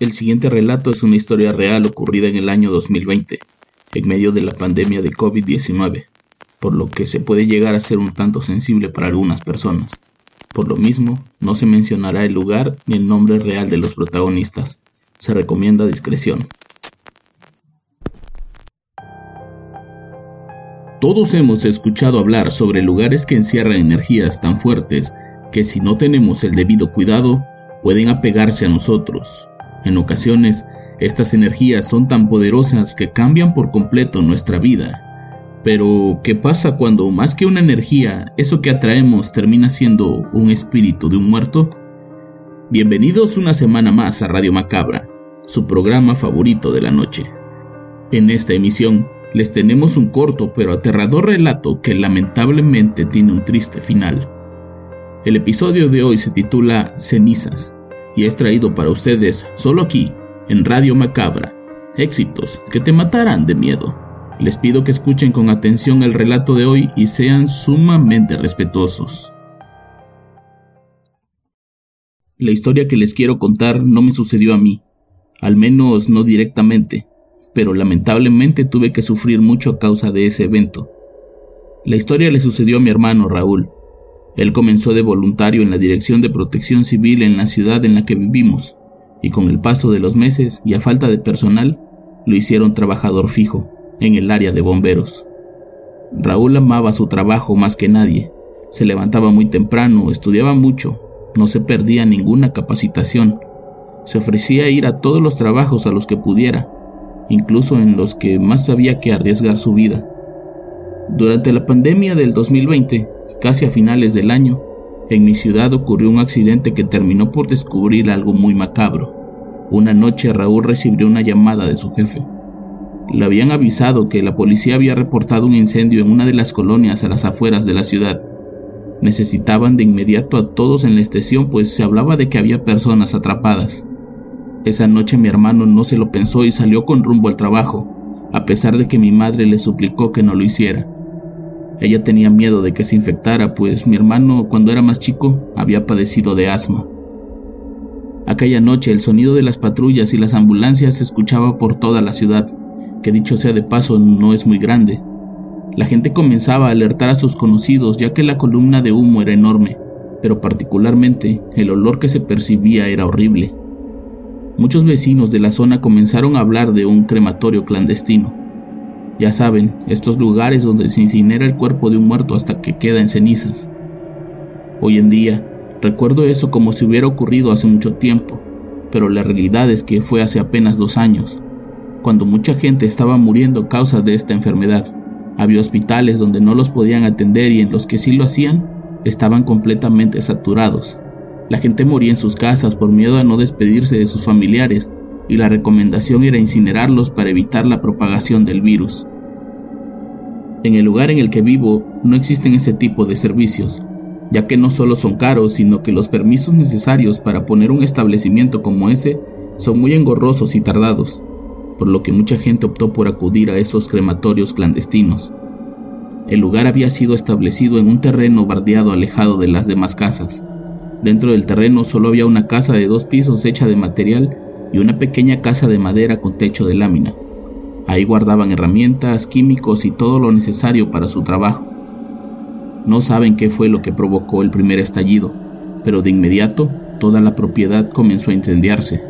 El siguiente relato es una historia real ocurrida en el año 2020, en medio de la pandemia de COVID-19, por lo que se puede llegar a ser un tanto sensible para algunas personas. Por lo mismo, no se mencionará el lugar ni el nombre real de los protagonistas. Se recomienda discreción. Todos hemos escuchado hablar sobre lugares que encierran energías tan fuertes que si no tenemos el debido cuidado pueden apegarse a nosotros. En ocasiones, estas energías son tan poderosas que cambian por completo nuestra vida. Pero, ¿qué pasa cuando más que una energía, eso que atraemos termina siendo un espíritu de un muerto? Bienvenidos una semana más a Radio Macabra, su programa favorito de la noche. En esta emisión, les tenemos un corto pero aterrador relato que lamentablemente tiene un triste final. El episodio de hoy se titula Cenizas y es traído para ustedes solo aquí, en Radio Macabra. Éxitos que te matarán de miedo. Les pido que escuchen con atención el relato de hoy y sean sumamente respetuosos. La historia que les quiero contar no me sucedió a mí, al menos no directamente, pero lamentablemente tuve que sufrir mucho a causa de ese evento. La historia le sucedió a mi hermano Raúl. Él comenzó de voluntario en la Dirección de Protección Civil en la ciudad en la que vivimos, y con el paso de los meses y a falta de personal, lo hicieron trabajador fijo en el área de bomberos. Raúl amaba su trabajo más que nadie. Se levantaba muy temprano, estudiaba mucho, no se perdía ninguna capacitación. Se ofrecía a ir a todos los trabajos a los que pudiera, incluso en los que más sabía que arriesgar su vida. Durante la pandemia del 2020, casi a finales del año, en mi ciudad ocurrió un accidente que terminó por descubrir algo muy macabro. Una noche Raúl recibió una llamada de su jefe. Le habían avisado que la policía había reportado un incendio en una de las colonias a las afueras de la ciudad. Necesitaban de inmediato a todos en la estación pues se hablaba de que había personas atrapadas. Esa noche mi hermano no se lo pensó y salió con rumbo al trabajo, a pesar de que mi madre le suplicó que no lo hiciera. Ella tenía miedo de que se infectara, pues mi hermano cuando era más chico había padecido de asma. Aquella noche el sonido de las patrullas y las ambulancias se escuchaba por toda la ciudad, que dicho sea de paso no es muy grande. La gente comenzaba a alertar a sus conocidos ya que la columna de humo era enorme, pero particularmente el olor que se percibía era horrible. Muchos vecinos de la zona comenzaron a hablar de un crematorio clandestino. Ya saben, estos lugares donde se incinera el cuerpo de un muerto hasta que queda en cenizas. Hoy en día, recuerdo eso como si hubiera ocurrido hace mucho tiempo, pero la realidad es que fue hace apenas dos años, cuando mucha gente estaba muriendo a causa de esta enfermedad. Había hospitales donde no los podían atender y en los que sí lo hacían estaban completamente saturados. La gente moría en sus casas por miedo a no despedirse de sus familiares y la recomendación era incinerarlos para evitar la propagación del virus. En el lugar en el que vivo no existen ese tipo de servicios, ya que no solo son caros, sino que los permisos necesarios para poner un establecimiento como ese son muy engorrosos y tardados, por lo que mucha gente optó por acudir a esos crematorios clandestinos. El lugar había sido establecido en un terreno bardeado alejado de las demás casas. Dentro del terreno solo había una casa de dos pisos hecha de material y una pequeña casa de madera con techo de lámina. Ahí guardaban herramientas, químicos y todo lo necesario para su trabajo. No saben qué fue lo que provocó el primer estallido, pero de inmediato toda la propiedad comenzó a incendiarse.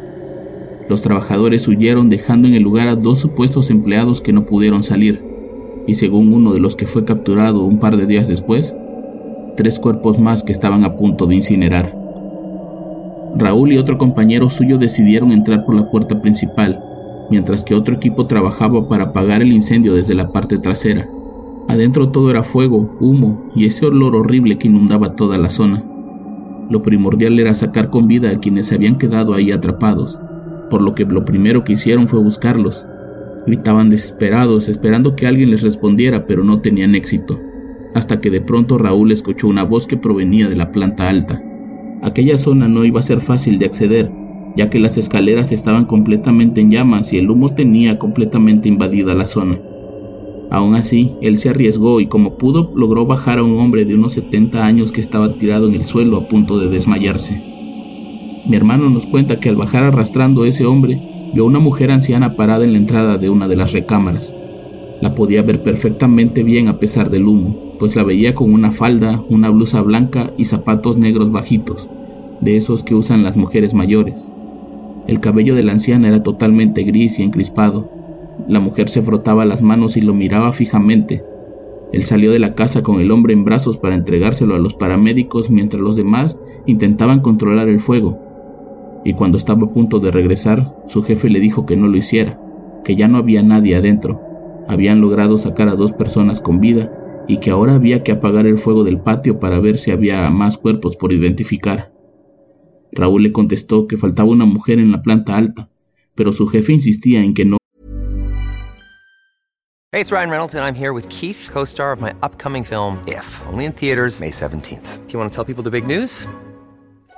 Los trabajadores huyeron dejando en el lugar a dos supuestos empleados que no pudieron salir, y según uno de los que fue capturado un par de días después, tres cuerpos más que estaban a punto de incinerar. Raúl y otro compañero suyo decidieron entrar por la puerta principal, mientras que otro equipo trabajaba para apagar el incendio desde la parte trasera. Adentro todo era fuego, humo y ese olor horrible que inundaba toda la zona. Lo primordial era sacar con vida a quienes se habían quedado ahí atrapados, por lo que lo primero que hicieron fue buscarlos. Gritaban desesperados, esperando que alguien les respondiera, pero no tenían éxito, hasta que de pronto Raúl escuchó una voz que provenía de la planta alta. Aquella zona no iba a ser fácil de acceder, ya que las escaleras estaban completamente en llamas y el humo tenía completamente invadida la zona. Aún así, él se arriesgó y como pudo logró bajar a un hombre de unos 70 años que estaba tirado en el suelo a punto de desmayarse. Mi hermano nos cuenta que al bajar arrastrando a ese hombre, vio a una mujer anciana parada en la entrada de una de las recámaras. La podía ver perfectamente bien a pesar del humo, pues la veía con una falda, una blusa blanca y zapatos negros bajitos, de esos que usan las mujeres mayores. El cabello de la anciana era totalmente gris y encrispado, la mujer se frotaba las manos y lo miraba fijamente. Él salió de la casa con el hombre en brazos para entregárselo a los paramédicos mientras los demás intentaban controlar el fuego. Y cuando estaba a punto de regresar, su jefe le dijo que no lo hiciera, que ya no había nadie adentro. Habían logrado sacar a dos personas con vida y que ahora había que apagar el fuego del patio para ver si había más cuerpos por identificar. Raúl le contestó que faltaba una mujer en la planta alta, pero su jefe insistía en que no Hey, it's Ryan Reynolds, and I'm here with Keith, co star of my upcoming film, If, only in theaters, May 17th. Do you want to tell people the big news?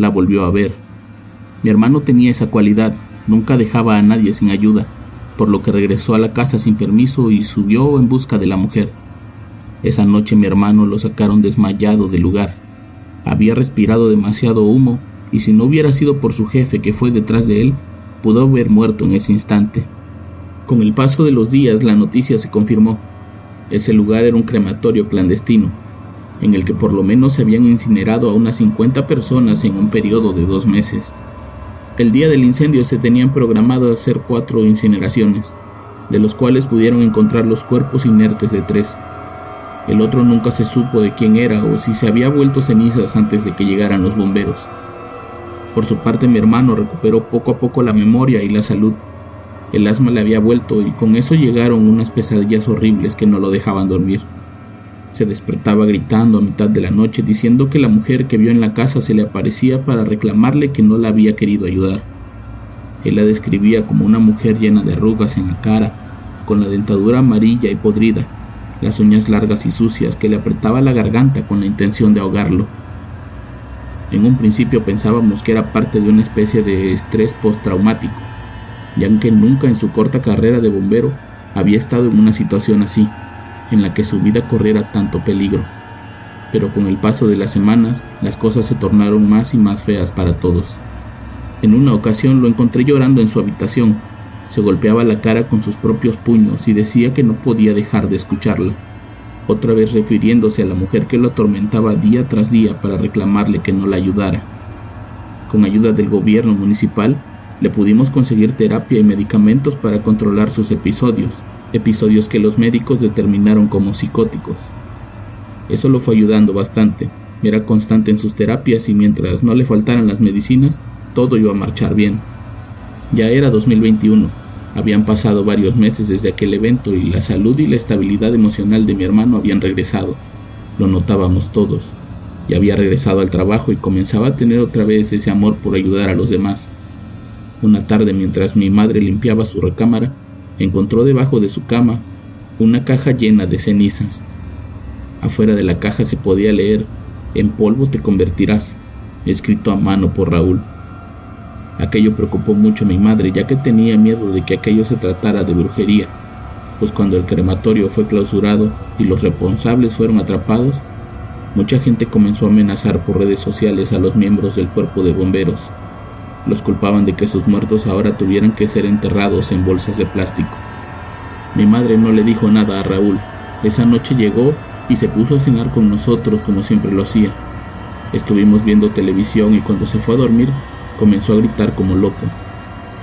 la volvió a ver. Mi hermano tenía esa cualidad, nunca dejaba a nadie sin ayuda, por lo que regresó a la casa sin permiso y subió en busca de la mujer. Esa noche mi hermano lo sacaron desmayado del lugar. Había respirado demasiado humo y si no hubiera sido por su jefe que fue detrás de él, pudo haber muerto en ese instante. Con el paso de los días la noticia se confirmó. Ese lugar era un crematorio clandestino, en el que por lo menos se habían incinerado a unas 50 personas en un periodo de dos meses. El día del incendio se tenían programado hacer cuatro incineraciones, de los cuales pudieron encontrar los cuerpos inertes de tres. El otro nunca se supo de quién era o si se había vuelto cenizas antes de que llegaran los bomberos. Por su parte mi hermano recuperó poco a poco la memoria y la salud. El asma le había vuelto y con eso llegaron unas pesadillas horribles que no lo dejaban dormir. Se despertaba gritando a mitad de la noche diciendo que la mujer que vio en la casa se le aparecía para reclamarle que no la había querido ayudar. Él la describía como una mujer llena de arrugas en la cara, con la dentadura amarilla y podrida, las uñas largas y sucias que le apretaba la garganta con la intención de ahogarlo. En un principio pensábamos que era parte de una especie de estrés postraumático, ya que nunca en su corta carrera de bombero había estado en una situación así en la que su vida corriera tanto peligro. Pero con el paso de las semanas, las cosas se tornaron más y más feas para todos. En una ocasión lo encontré llorando en su habitación. Se golpeaba la cara con sus propios puños y decía que no podía dejar de escucharla, otra vez refiriéndose a la mujer que lo atormentaba día tras día para reclamarle que no la ayudara. Con ayuda del gobierno municipal, le pudimos conseguir terapia y medicamentos para controlar sus episodios, episodios que los médicos determinaron como psicóticos. Eso lo fue ayudando bastante. Era constante en sus terapias y mientras no le faltaran las medicinas, todo iba a marchar bien. Ya era 2021. Habían pasado varios meses desde aquel evento y la salud y la estabilidad emocional de mi hermano habían regresado. Lo notábamos todos. Ya había regresado al trabajo y comenzaba a tener otra vez ese amor por ayudar a los demás. Una tarde mientras mi madre limpiaba su recámara, encontró debajo de su cama una caja llena de cenizas. Afuera de la caja se podía leer, en polvo te convertirás, escrito a mano por Raúl. Aquello preocupó mucho a mi madre, ya que tenía miedo de que aquello se tratara de brujería, pues cuando el crematorio fue clausurado y los responsables fueron atrapados, mucha gente comenzó a amenazar por redes sociales a los miembros del cuerpo de bomberos. Los culpaban de que sus muertos ahora tuvieran que ser enterrados en bolsas de plástico. Mi madre no le dijo nada a Raúl. Esa noche llegó y se puso a cenar con nosotros como siempre lo hacía. Estuvimos viendo televisión y cuando se fue a dormir comenzó a gritar como loco.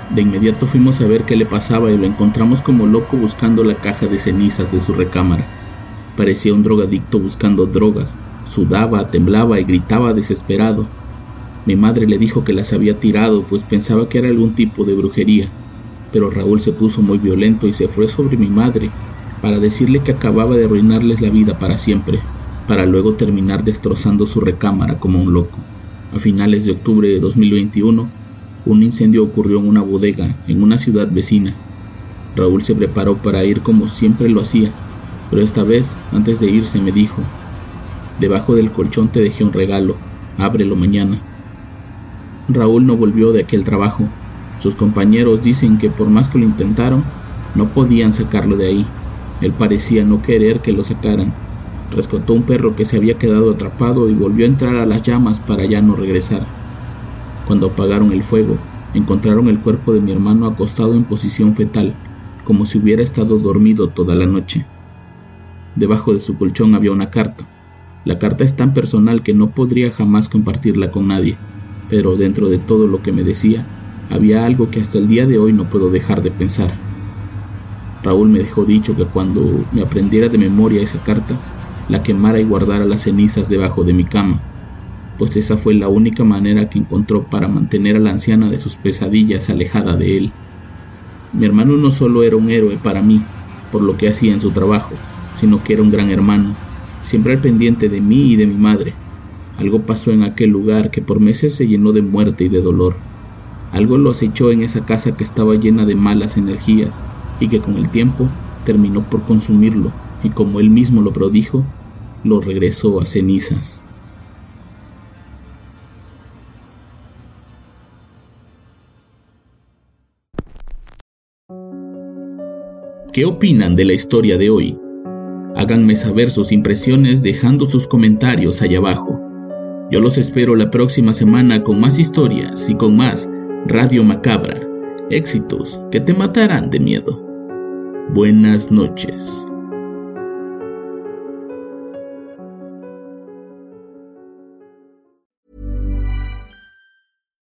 De inmediato fuimos a ver qué le pasaba y lo encontramos como loco buscando la caja de cenizas de su recámara. Parecía un drogadicto buscando drogas, sudaba, temblaba y gritaba desesperado. Mi madre le dijo que las había tirado pues pensaba que era algún tipo de brujería, pero Raúl se puso muy violento y se fue sobre mi madre para decirle que acababa de arruinarles la vida para siempre para luego terminar destrozando su recámara como un loco. A finales de octubre de 2021, un incendio ocurrió en una bodega en una ciudad vecina. Raúl se preparó para ir como siempre lo hacía, pero esta vez, antes de irse, me dijo, debajo del colchón te dejé un regalo, ábrelo mañana. Raúl no volvió de aquel trabajo. Sus compañeros dicen que por más que lo intentaron, no podían sacarlo de ahí. Él parecía no querer que lo sacaran rescató un perro que se había quedado atrapado y volvió a entrar a las llamas para ya no regresar. Cuando apagaron el fuego, encontraron el cuerpo de mi hermano acostado en posición fetal, como si hubiera estado dormido toda la noche. Debajo de su colchón había una carta. La carta es tan personal que no podría jamás compartirla con nadie, pero dentro de todo lo que me decía, había algo que hasta el día de hoy no puedo dejar de pensar. Raúl me dejó dicho que cuando me aprendiera de memoria esa carta, la quemara y guardara las cenizas debajo de mi cama, pues esa fue la única manera que encontró para mantener a la anciana de sus pesadillas alejada de él. Mi hermano no solo era un héroe para mí, por lo que hacía en su trabajo, sino que era un gran hermano, siempre al pendiente de mí y de mi madre. Algo pasó en aquel lugar que por meses se llenó de muerte y de dolor. Algo lo acechó en esa casa que estaba llena de malas energías y que con el tiempo terminó por consumirlo y como él mismo lo prodijo, lo regresó a cenizas. ¿Qué opinan de la historia de hoy? Háganme saber sus impresiones dejando sus comentarios allá abajo. Yo los espero la próxima semana con más historias y con más Radio Macabra. Éxitos que te matarán de miedo. Buenas noches.